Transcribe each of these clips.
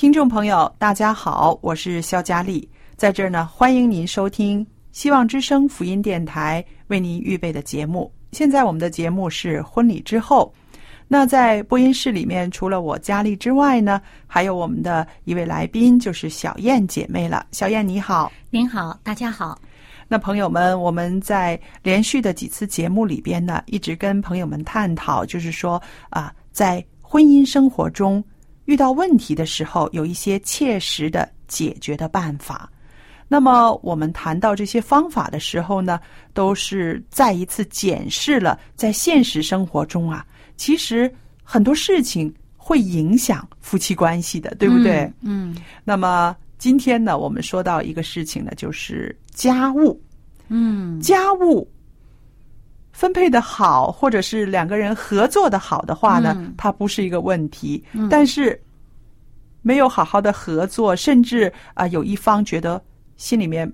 听众朋友，大家好，我是肖佳丽，在这儿呢，欢迎您收听希望之声福音电台为您预备的节目。现在我们的节目是婚礼之后，那在播音室里面，除了我佳丽之外呢，还有我们的一位来宾，就是小燕姐妹了。小燕你好，您好，大家好。那朋友们，我们在连续的几次节目里边呢，一直跟朋友们探讨，就是说啊，在婚姻生活中。遇到问题的时候，有一些切实的解决的办法。那么，我们谈到这些方法的时候呢，都是再一次检视了在现实生活中啊，其实很多事情会影响夫妻关系的，对不对？嗯。那么今天呢，我们说到一个事情呢，就是家务。嗯，家务分配的好，或者是两个人合作的好的话呢，它不是一个问题。但是没有好好的合作，甚至啊，有一方觉得心里面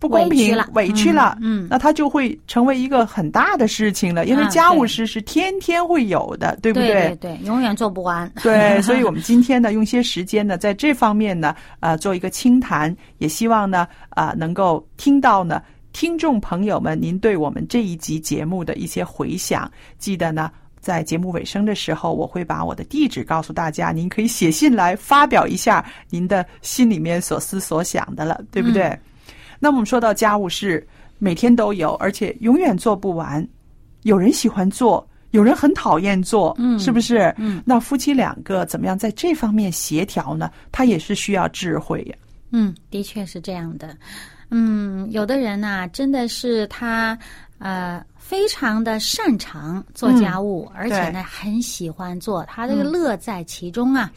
不公平、委屈了，嗯，那他就会成为一个很大的事情了。因为家务事是天天会有的，对不对？对对，永远做不完。对，所以我们今天呢，用些时间呢，在这方面呢，呃，做一个清谈，也希望呢，啊，能够听到呢，听众朋友们，您对我们这一集节目的一些回响，记得呢。在节目尾声的时候，我会把我的地址告诉大家，您可以写信来发表一下您的心里面所思所想的了，对不对？那我们说到家务事，每天都有，而且永远做不完。有人喜欢做，有人很讨厌做，嗯，是不是？嗯，那夫妻两个怎么样在这方面协调呢？他也是需要智慧呀。嗯，的确是这样的。嗯，有的人呢，真的是他呃。非常的擅长做家务，而且呢很喜欢做，他这个乐在其中啊。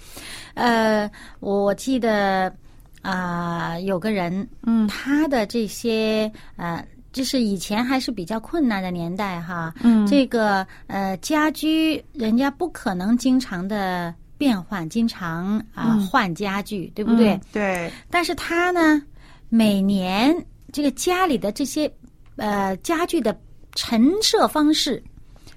呃，我记得啊，有个人，嗯，他的这些呃，就是以前还是比较困难的年代哈，嗯，这个呃家居人家不可能经常的变换，经常啊换家具，对不对？对。但是他呢，每年这个家里的这些呃家具的。陈设方式、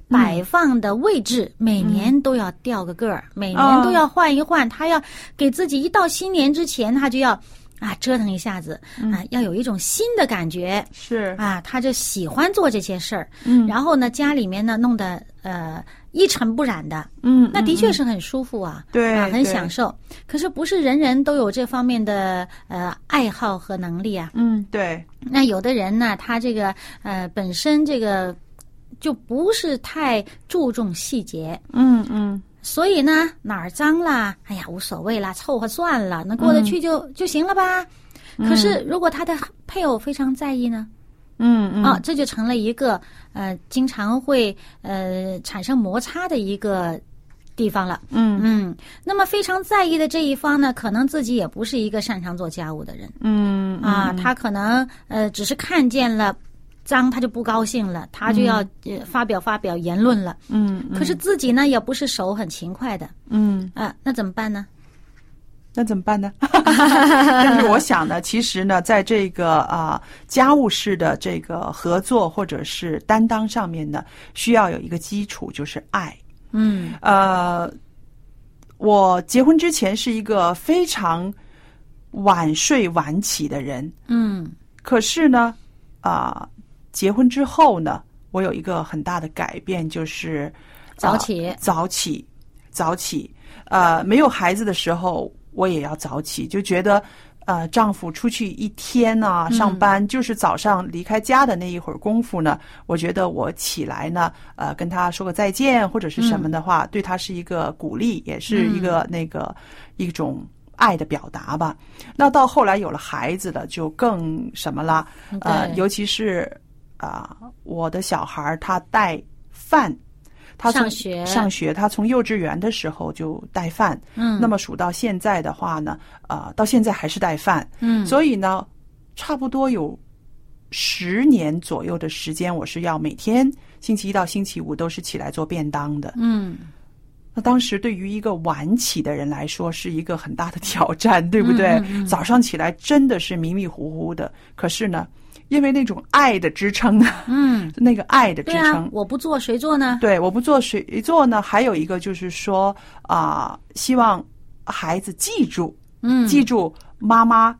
摆放的位置，每年都要掉个个儿，每年都要换一换。他要给自己一到新年之前，他就要啊折腾一下子啊，要有一种新的感觉。是啊，他就喜欢做这些事儿。嗯，然后呢，家里面呢弄得呃一尘不染的。嗯，那的确是很舒服啊。对，啊，很享受。可是不是人人都有这方面的呃爱好和能力啊。嗯，对。那有的人呢，他这个呃本身这个就不是太注重细节，嗯嗯，所以呢哪儿脏啦，哎呀无所谓啦，凑合算了，那过得去就就行了吧。可是如果他的配偶非常在意呢，嗯嗯，啊，这就成了一个呃经常会呃产生摩擦的一个。地方了，嗯嗯，那么非常在意的这一方呢，可能自己也不是一个擅长做家务的人，嗯啊，他可能呃只是看见了脏，他就不高兴了，他就要呃发表发表言论了。嗯可是自己呢，也不是手很勤快的嗯，啊，那怎么办呢？那怎么办呢？但是我想呢，其实呢，在这个啊、家务事的这个合作或者是担当上面呢，需要有一个基础，就是爱。嗯呃，我结婚之前是一个非常晚睡晚起的人，嗯可是呢，啊、结婚之后呢，我有一个很大的改变，就是早起呃早起，早起。呃，没有孩子的时候，我也要早起，就觉得。呃，丈夫出去一天呢、上班就是早上离开家的那一会儿功夫呢，我觉得我起来呢，呃，跟他说个再见或者是什么的话，对他是一个鼓励，也是一个那个、一种爱的表达吧。那到后来有了孩子了，就更什么了？呃，尤其是啊、我的小孩儿他带饭，他从上学。上学，他从幼稚园的时候就带饭，嗯，那么数到现在的话呢，呃，到现在还是带饭，嗯。所以呢，差不多有十年左右的时间，我是要每天星期一到星期五都是起来做便当的。嗯那当时对于一个晚起的人来说，是一个很大的挑战，对不对？嗯嗯嗯早上起来真的是迷迷糊糊的，可是呢，因为那种爱的支撑呢，嗯，那个爱的支撑，啊，我不做谁做呢？对，我不做谁做呢？还有一个就是说啊、希望孩子记住，嗯，记住妈妈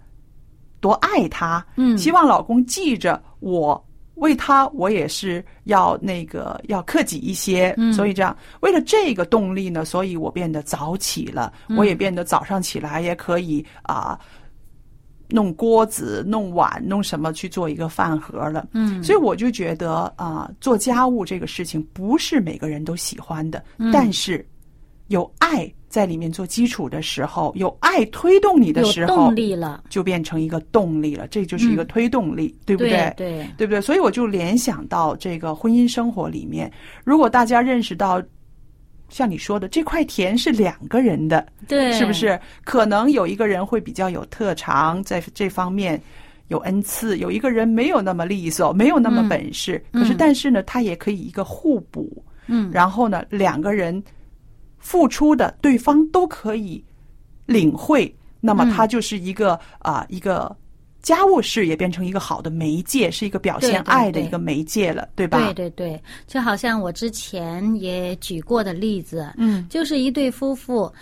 多爱他，嗯希望老公记着我。为他，我也是要那个要克己一些，嗯。所以这样，为了这个动力呢，所以我变得早起了，嗯。我也变得早上起来也可以啊、弄锅子、弄碗、弄什么去做一个饭盒了。嗯，所以我就觉得啊、做家务这个事情不是每个人都喜欢的，嗯。但是有爱在里面做基础的时候，有爱推动你的时候，动力了，就变成一个动力了，这就是一个推动力，对不对对？对，对不对？所以我就联想到这个婚姻生活里面，如果大家认识到，像你说的，这块田是两个人的，对，是不？是？可能有一个人会比较有特长，在这方面有恩赐；有一个人没有那么利索，没有那么嗯本事。嗯可是，但是呢，他也可以一个互补。嗯，然后呢，两个人付出的对方都可以领会，那么嗯。他就是一个啊、一个家务事也变成一个好的媒介，是一个表现爱的一个媒介了，对吧？对对对，就好像我之前也举过的例子，嗯。就是一对夫妇。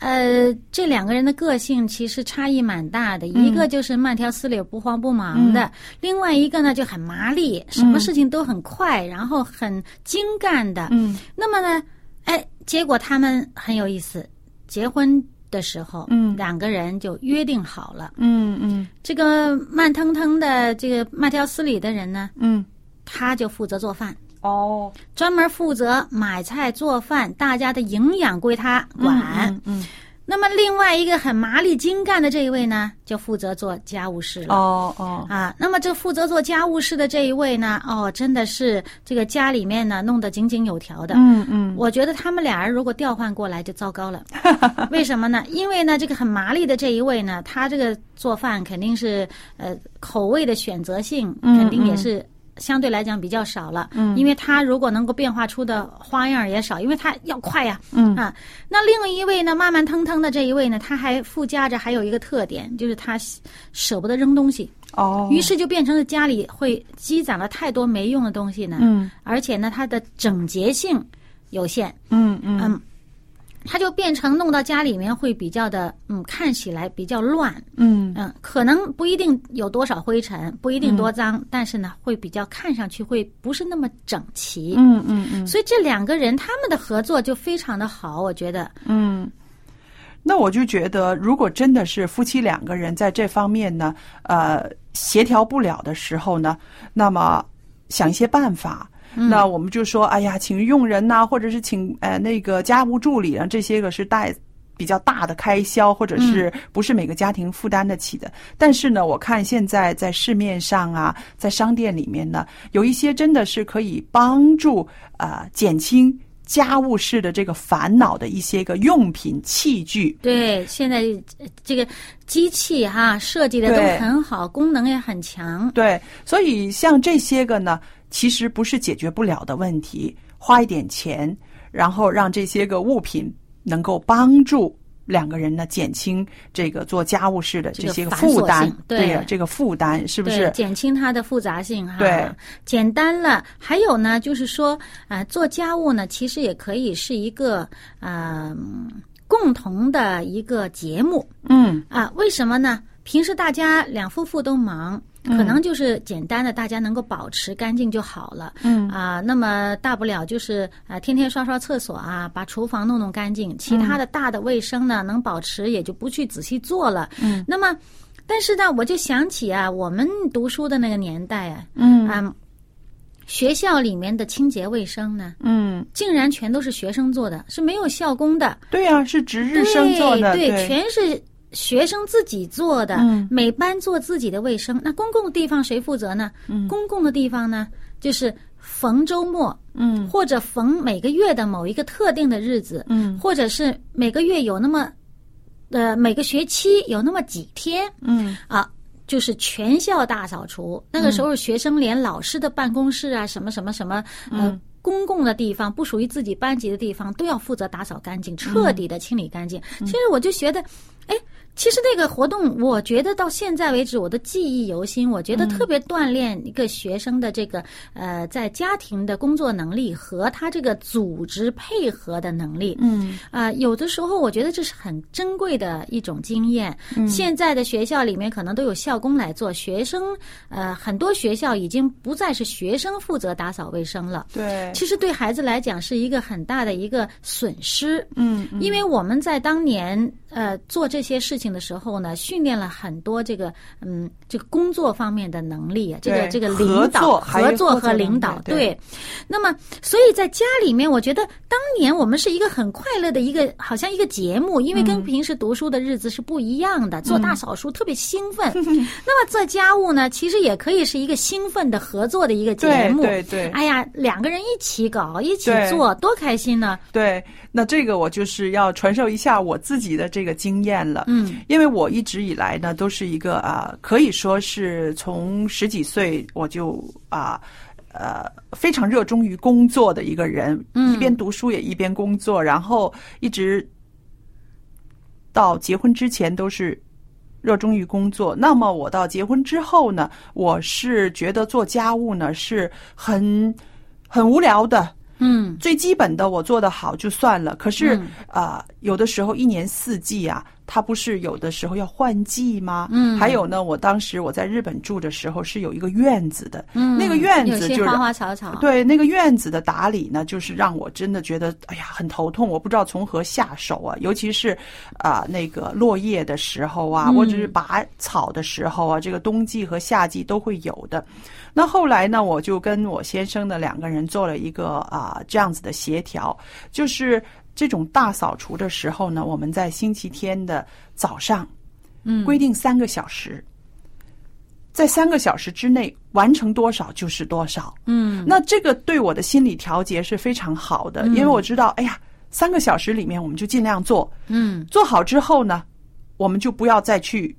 呃，这两个人的个性其实差异蛮大的，嗯。一个就是慢条斯理、不慌不忙的，另外一个呢就很麻利，什么事情都很快，然后很精干的。嗯。那么呢，哎，结果他们很有意思，结婚的时候，嗯。两个人就约定好了，嗯嗯。这个慢腾腾的这个慢条斯理的人呢，嗯，他就负责做饭。哦，专门负责买菜做饭，大家的营养归他管。嗯嗯那么另外一个很麻利精干的这一位呢，就负责做家务事了。哦哦，啊，那么这负责做家务事的这一位呢，哦，真的是这个家里面呢弄得井井有条的。嗯嗯我觉得他们俩人如果调换过来就糟糕了，为什么呢？因为呢，这个很麻利的这一位呢，他这个做饭肯定是呃口味的选择性嗯肯定也是相对来讲比较少了，嗯，因为他如果能够变化出的花样也少，因为他要快呀，嗯。啊，那另一位呢，慢慢腾腾的这一位呢，他还附加着还有一个特点，就是他舍不得扔东西，哦，于是就变成了家里会积攒了太多没用的东西呢，嗯。而且呢，它的整洁性有限，嗯嗯。嗯，它就变成弄到家里面会比较的，嗯，看起来比较乱，嗯嗯，可能不一定有多少灰尘，不一定多脏，但是呢，会比较看上去会不是那么整齐。嗯嗯嗯所以这两个人他们的合作就非常的好，我觉得，嗯。那我就觉得，如果真的是夫妻两个人在这方面呢，呃，协调不了的时候呢，那么想一些办法。那我们就说，哎呀，请佣人呐、或者是请呃那个家务助理啊，这些个是带比较大的开销，或者是不是每个家庭负担得起的。但是呢，我看现在在市面上啊，在商店里面呢，有一些真的是可以帮助啊、呃减轻。家务事的这个烦恼的一些个用品器具。对，现在呃这个机器哈设计的都很好，功能也很强。对，所以像这些个呢，其实不是解决不了的问题，花一点钱，然后让这些个物品能够帮助。两个人呢，减轻这个做家务事的这些个负担性，对呀，这个负担是不，是？减轻它的复杂性哈。对，简单了。还有呢，就是说，啊，做家务呢，其实也可以是一个呃共同的一个节目嗯啊。为什么呢？平时大家两夫妇都忙。可能就是简单的，大家能够保持干净就好了。嗯啊，那么大不了就是啊，天天刷刷厕所啊，把厨房弄弄干净。其他的大的卫生呢，能保持也就不去仔细做了。嗯，那么，但是呢，我就想起啊，我们读书的那个年代啊，嗯啊，学校里面的清洁卫生呢，嗯，竟然全都是学生做的，是没有校工的。对呀、是值日生做的，对，对全是学生自己做的，嗯每班做自己的卫生。那公共的地方谁负责呢？嗯公共的地方呢，就是逢周末，嗯或者逢每个月的某一个特定的日子，嗯或者是每个月有那么，呃，每个学期有那么几天嗯啊。就是全校大扫除，那个时候学生连老师的办公室啊，什么什么什么，呃，嗯公共的地方不属于自己班级的地方，都要负责打扫干净，彻底的清理干净。其实我就觉得，哎，其实那个活动，我觉得到现在为止，我的记忆犹新。我觉得特别锻炼一个学生的这个呃，在家庭的工作能力和他这个组织配合的能力。嗯啊、有的时候我觉得这是很珍贵的一种经验。嗯现在的学校里面可能都有校工来做，学生呃很多学校已经不再是学生负责打扫卫生了。对，其实对孩子来讲是一个很大的一个损失。嗯因为我们在当年呃做这些事情的时候呢，训练了很多这个嗯这个工作方面的能力啊，这个这个领导合作合作和领导对那么所以在家里面，我觉得当年我们是一个很快乐的一个好像一个节目，因为嗯跟平时读书的日子是不一样的，做大扫除特别兴奋。那么做家务呢，其实也可以是一个兴奋的合作的一个节目。对对哎呀，两个人一起搞，一起做，多开心呢！对，那这个我就是要传授一下我自己的这个经验了。嗯，因为我一直以来呢，都是一个啊、可以说是从十几岁我就啊。呃，非常热衷于工作的一个人，嗯一边读书也一边工作，然后一直到结婚之前都是热衷于工作。那么我到结婚之后呢，我是觉得做家务呢是很很无聊的，嗯。最基本的我做的好就算了，可是嗯。啊、呃有的时候一年四季啊，它不是有的时候要换季吗？嗯。还有呢，我当时我在日本住的时候是有一个院子的，嗯，那个院子就是花花草草，对那个院子的打理呢，就是让我真的觉得哎呀很头痛，我不知道从何下手啊，尤其是啊、那个落叶的时候啊，嗯。或者是拔草的时候啊，这个冬季和夏季都会有的。那后来呢，我就跟我先生的两个人做了一个啊、这样子的协调，就是这种大扫除的时候呢，我们在星期天的早上嗯，规定三个小时，在三个小时之内完成多少就是多少。嗯那这个对我的心理调节是非常好的，因为我知道，哎呀，三个小时里面我们就尽量做，嗯做好之后呢，我们就不要再去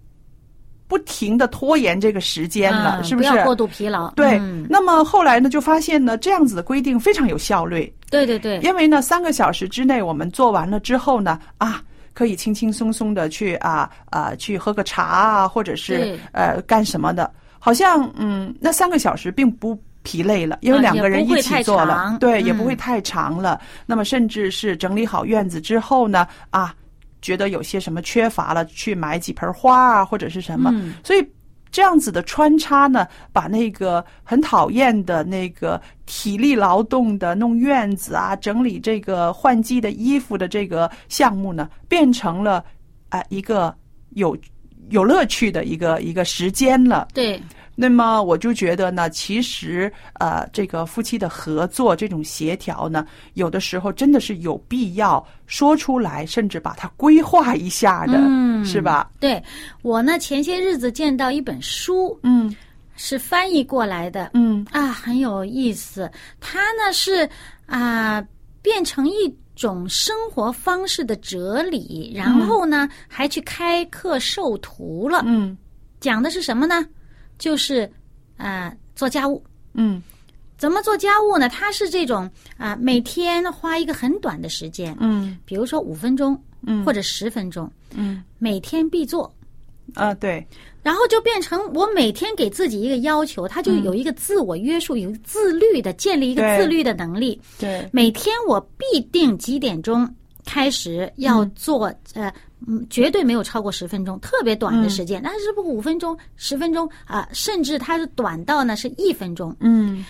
不停的拖延这个时间了，嗯是是？不要过度疲劳。对，嗯那么后来呢，就发现呢，这样子的规定非常有效率，对对对，因为呢，三个小时之内我们做完了之后呢，啊，可以轻轻松松的去啊啊去喝个茶啊，或者是呃干什么的，好像嗯，那三个小时并不疲累了，因为啊两个人一起做了，长。对，也嗯。不会太长了。那么甚至是整理好院子之后呢，啊，觉得有些什么缺乏了，去买几盆花啊，或者是什么，嗯。所以。这样子的穿插呢，把那个很讨厌的那个体力劳动的弄院子啊、整理这个换季的衣服的这个项目呢，变成了啊、一个有有乐趣的一个一个时间了。对，那么我就觉得呢，其实呃，这个夫妻的合作这种协调呢，有的时候真的是有必要说出来，甚至把它规划一下的，嗯是吧？对我呢，前些日子见到一本书，嗯是翻译过来的，嗯啊，很有意思。它呢是啊、变成一种生活方式的哲理，然后呢，还去开课授徒了。嗯讲的是什么呢？就是呃做家务。嗯怎么做家务呢？他是这种啊、每天花一个很短的时间，嗯比如说五分钟，嗯或者十分钟，嗯每天必做。啊，对，然后就变成我每天给自己一个要求，他就有一个自我约束，有自律的建立一个自律的能力。对，每天我必定几点钟开始要做，呃，嗯，绝对没有超过十分钟，特别短的时间。但是不五分钟、十分钟啊、甚至它是短到呢是一分钟。嗯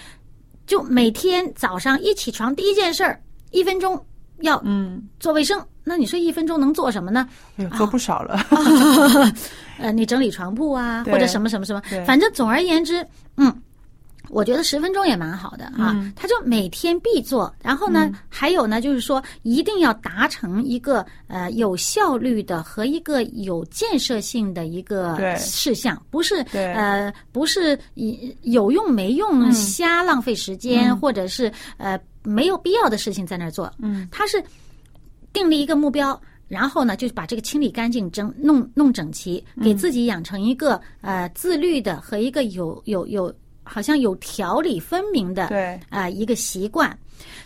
就每天早上一起床第一件事儿，一分钟要嗯，做卫生。那你说一分钟能做什么呢？做不少了。呃，你整理床铺啊，或者什么什么什么，反正总而言之，嗯，我觉得十分钟也蛮好的啊。嗯。他就每天必做，然后呢，还有呢，就是说一定要达成一个呃有效率的和一个有建设性的一个对。事项，不是对。呃不是以有用没用、嗯。瞎浪费时间，或者是呃没有必要的事情在那儿做。嗯，他是定立一个目标，然后呢，就把这个清理干净、整弄弄整齐，嗯。给自己养成一个呃自律的和一个有有有好像有条理分明的对，啊、一个习惯，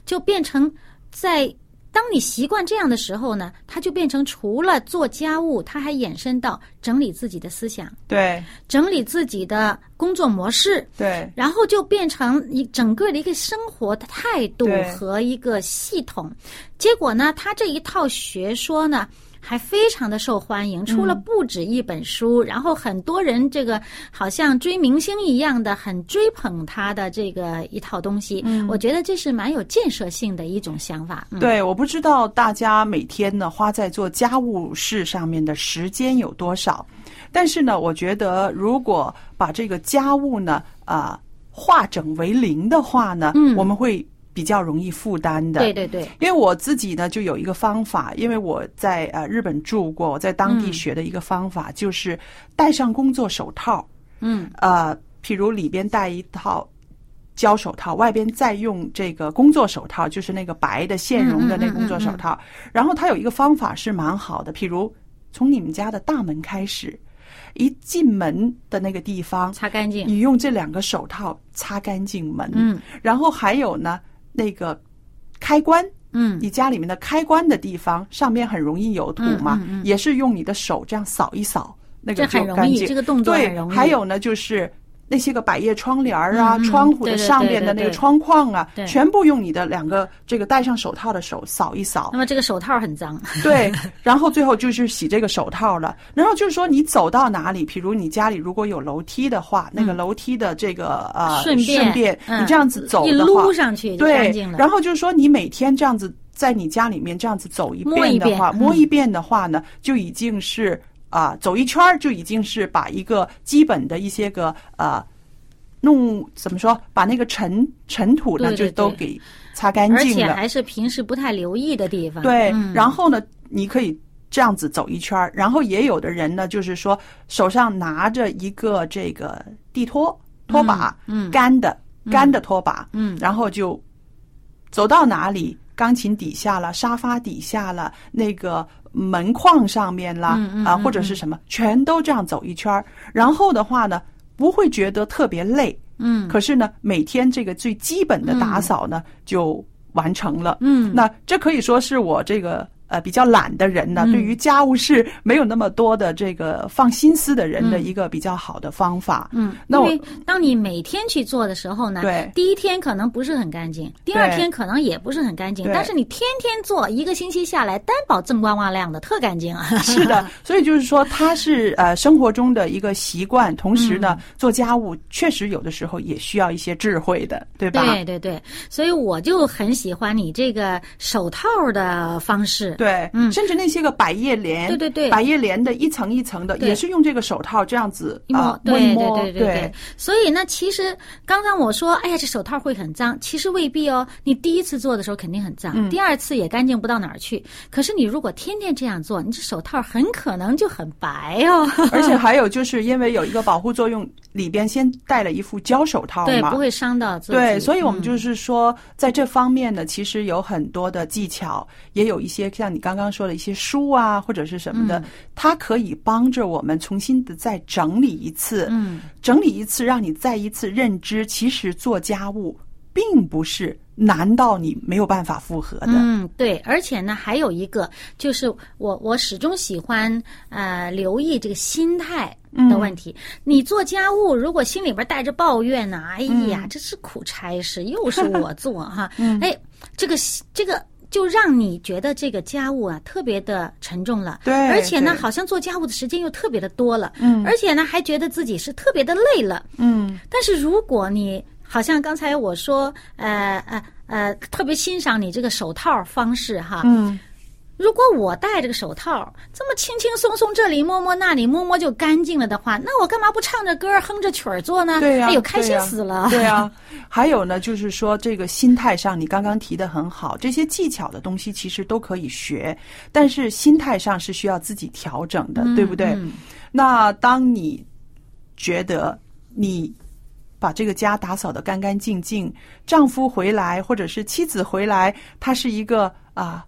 就变成在。当你习惯这样的时候呢，它就变成除了做家务，它还衍生到整理自己的思想，对，整理自己的工作模式，对，然后就变成一整个的一个生活的态度和一个系统。结果呢，他这一套学说呢，还非常的受欢迎，出了不止一本书，然后很多人这个好像追明星一样的，很追捧他的这个一套东西。我觉得这是蛮有建设性的一种想法。嗯、对，我不知道大家每天呢花在做家务事上面的时间有多少，但是呢，我觉得如果把这个家务呢啊、化整为零的话呢，嗯我们会比较容易负担的。对对对，因为我自己呢就有一个方法，因为我在呃日本住过，我在当地学的一个方法、就是戴上工作手套，嗯呃，譬如里边戴一套胶手套，外边再用这个工作手套，就是那个白的线绒的那工作手套。然后它有一个方法是蛮好的，譬如从你们家的大门开始，一进门的那个地方，擦干净。你用这两个手套擦干净门。嗯然后还有呢，那个开关。嗯你家里面的开关的地方上面很容易有土嘛，嗯嗯嗯也是用你的手这样扫一扫，那个这很容易，就干净。这个动作对很容，易。还有呢，就是那些个百叶窗帘儿啊、窗户的上面的那个窗框啊，对全部用你的两个这个戴上手套的手扫一扫那。么这个手套很脏。对，然后最后就是洗这个手套了。然后就是说，你走到哪里，比如你家里如果有楼梯的话，那个楼梯的这个呃嗯顺便顺便嗯你这样子走一的话撸，上去对。然后就是说，你每天这样子在你家里面这样子走一遍的话，摸一遍的话呢，就已经是啊、走一圈儿就已经是把一个基本的一些个呃弄怎么说，把那个尘尘土呢就都给擦干净了。而且还是平时不太留意的地方。对，嗯、然后呢，你可以这样子走一圈儿，然后也有的人呢，就是说手上拿着一个这个地拖拖把，嗯嗯干的干的拖把，嗯然后就走到哪里，钢琴底下了，沙发底下了，那个门框上面啦，啊，嗯嗯嗯或者是什么，全都这样走一圈儿。然后的话呢，不会觉得特别累，嗯。可是呢，每天这个最基本的打扫呢，就完成了。嗯，那这可以说是我这个呃比较懒的人呢，嗯对于家务事没有那么多的这个放心思的人的嗯一个比较好的方法。嗯，那我因为当你每天去做的时候呢，对第一天可能不是很干净，第二天可能也不是很干净，但是你天天做，一个星期下来，担保锃光瓦亮的，特干净啊。是的，所以就是说，它是呃生活中的一个习惯，同时嗯呢，做家务确实有的时候也需要一些智慧的，对吧？对对对，所以我就很喜欢你这个手套的方式。对，嗯。甚至那些个百叶帘，对对对。百叶帘的一层一层的，也是用这个手套这样子啊对对对对对，所以呢，其实刚刚我说，哎呀，这手套会很脏，其实未必哦。你第一次做的时候肯定很脏，嗯。第二次也干净不到哪儿去。可是你如果天天这样做，你这手套很可能就很白哦。而且 还有就是因为有一个保护作用，里边先戴了一副胶手套对，嘛，不会伤到自己。对，所以我们嗯。就是说，在这方面呢，其实有很多的技巧，也有一些像你刚刚说的一些书啊，或者是什么的，嗯它可以帮着我们重新的再整理一次，嗯，整理一次，让你再一次认知，其实做家务并不是难到你没有办法复合的。嗯，对，而且呢，还有一个就是我我始终喜欢呃留意这个心态的问题。你做家务如果心里边带着抱怨呢，哎呀，这是苦差事，又是我做哈，哎，这个这个。就让你觉得这个家务啊特别的沉重了，对而且呢，好像做家务的时间又特别的多了，嗯。而且呢，还觉得自己是特别的累了，嗯。但是如果你好像刚才我说，呃呃呃，特别欣赏你这个手套方式哈，嗯，如果我戴这个手套，这么轻轻松松，这里摸摸那里摸摸就干净了的话，那我干嘛不唱着歌哼着曲儿做呢？对呀、哎呦，开心死了。对呀、还有呢，就是说这个心态上，你刚刚提的很好，这些技巧的东西其实都可以学，但是心态上是需要自己调整的，对不对？嗯那当你觉得你把这个家打扫得干干净净，丈夫回来或者是妻子回来，他是一个啊。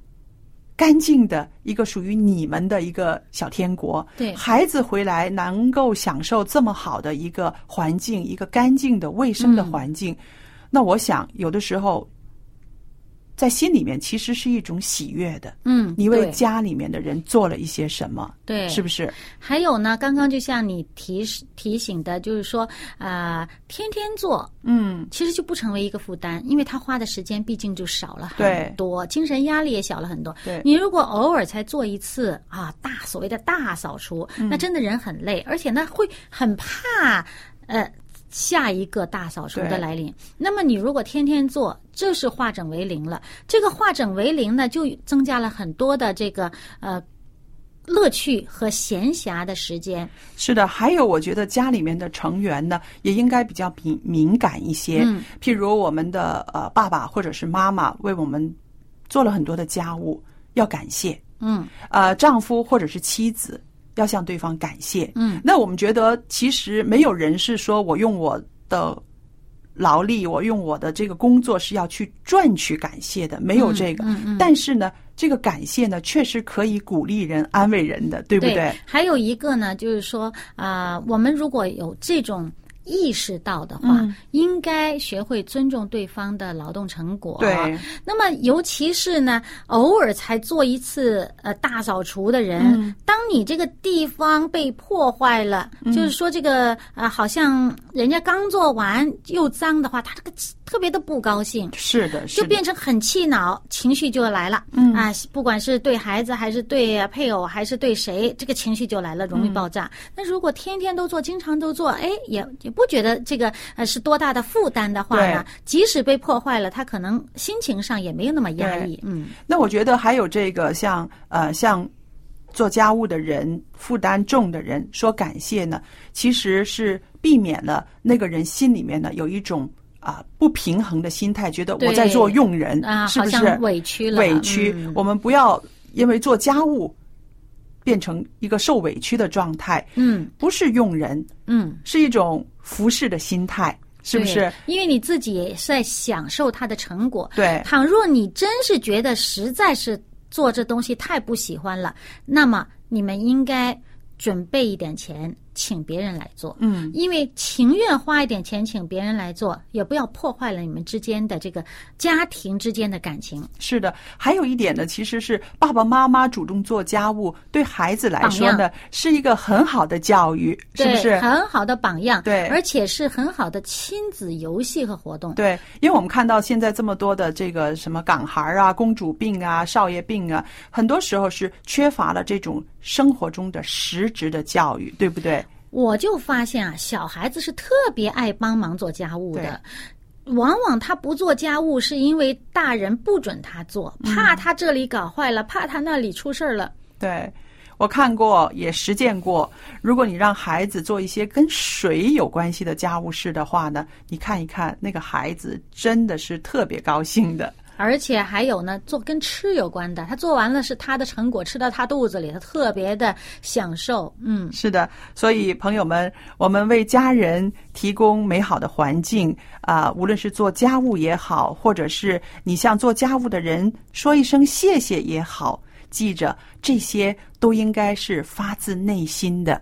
干净的一个属于你们的一个小天国，对。孩子回来能够享受这么好的一个环境，一个干净的、卫生的嗯。环境，那我想有的时候在心里面其实是一种喜悦的。嗯，你为家里面的人做了一些什么？对是不是？还有呢，刚刚就像你提示提醒的，就是说啊、天天做，嗯，其实就不成为一个负担，因为他花的时间毕竟就少了很多，精神压力也小了很多。对你如果偶尔才做一次啊，大所谓的大扫除，嗯那真的人很累，而且呢会很怕呃。下一个大扫除的来临，那么你如果天天做，这是化整为零了。这个化整为零呢，就增加了很多的这个呃乐趣和闲暇的时间。是的，还有我觉得家里面的成员呢，也应该比较敏敏感一些。嗯譬如我们的呃爸爸或者是妈妈为我们做了很多的家务，要感谢。嗯呃，丈夫或者是妻子要向对方感谢。嗯，那我们觉得其实没有人是说我用我的劳力，我用我的这个工作是要去赚取感谢的，没有这个。嗯嗯但是呢，这个感谢呢，确实可以鼓励人、安慰人的，对不对？还有一个呢，就是说啊、我们如果有这种意识到的话，嗯应该学会尊重对方的劳动成果。对。那么，尤其是呢，偶尔才做一次呃大扫除的人，嗯当你这个地方被破坏了，嗯就是说这个呃、好像人家刚做完又脏的话，他这个特别的不高兴。是的，是就。变成很气恼，情绪就来了。嗯啊，不管是对孩子，还是对配偶，还是对谁，这个情绪就来了，容易爆炸。那如果天天都做，经常都做，哎，也也不觉得这个呃是多大的负担的话呢，即使被破坏了，他可能心情上也没有那么压抑。嗯，那我觉得还有这个像呃像做家务的人负担重的人说感谢呢，其实是避免了那个人心里面呢有一种啊、不平衡的心态，觉得我在做佣人，啊，是不是委屈了，委屈？嗯我们不要因为做家务变成一个受委屈的状态，嗯不是佣人，嗯，是一种服侍的心态，是不是？？因为你自己在享受它的成果。对倘若你真是觉得实在是做这东西太不喜欢了，那么你们应该准备一点钱，请别人来做。嗯，因为情愿花一点钱请别人来做，也不要破坏了你们之间的这个家庭之间的感情。是的，还有一点呢，其实是爸爸妈妈主动做家务，对孩子来说呢，是一个很好的教育，是不是？很好的榜样，对而且是很好的亲子游戏和活动。对，因为我们看到现在这么多的这个什么港孩啊、公主病啊、少爷病啊，很多时候是缺乏了这种生活中的实质的教育，对不对？我就发现啊，小孩子是特别爱帮忙做家务的。往往他不做家务，是因为大人不准他做，怕他这里搞坏了，怕他那里出事儿了。对，我看过，也实践过。如果你让孩子做一些跟水有关系的家务事的话呢，你看一看那个孩子真的是特别高兴的。而且还有呢，做跟吃有关的，他做完了是他的成果，吃到他肚子里，他特别的享受。嗯，是的，所以朋友们，我们为家人提供美好的环境啊、无论是做家务也好，或者是你向做家务的人说一声谢谢也好，记着这些都应该是发自内心的。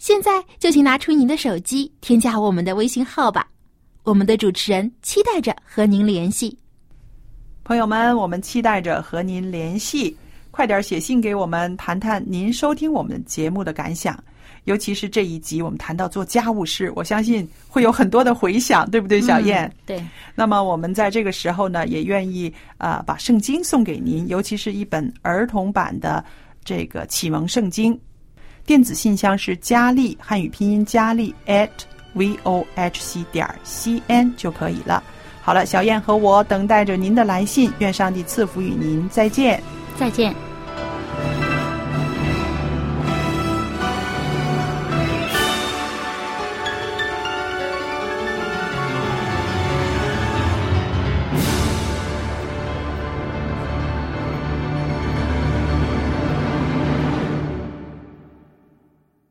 现在就请拿出您的手机，添加我们的微信号吧。我们的主持人期待着和您联系。朋友们，我们期待着和您联系，快点写信给我们，谈谈您收听我们节目的感想。尤其是这一集，我们谈到做家务事，我相信会有很多的回响，对不对，小燕？嗯对，那么我们在这个时候呢，也愿意啊、呃把圣经送给您，尤其是一本儿童版的这个启蒙圣经。电子信箱是佳丽汉语拼音佳丽 at v o h c 点 c n 就可以了。好了，小燕和我等待着您的来信，愿上帝赐福与您，再见。再见。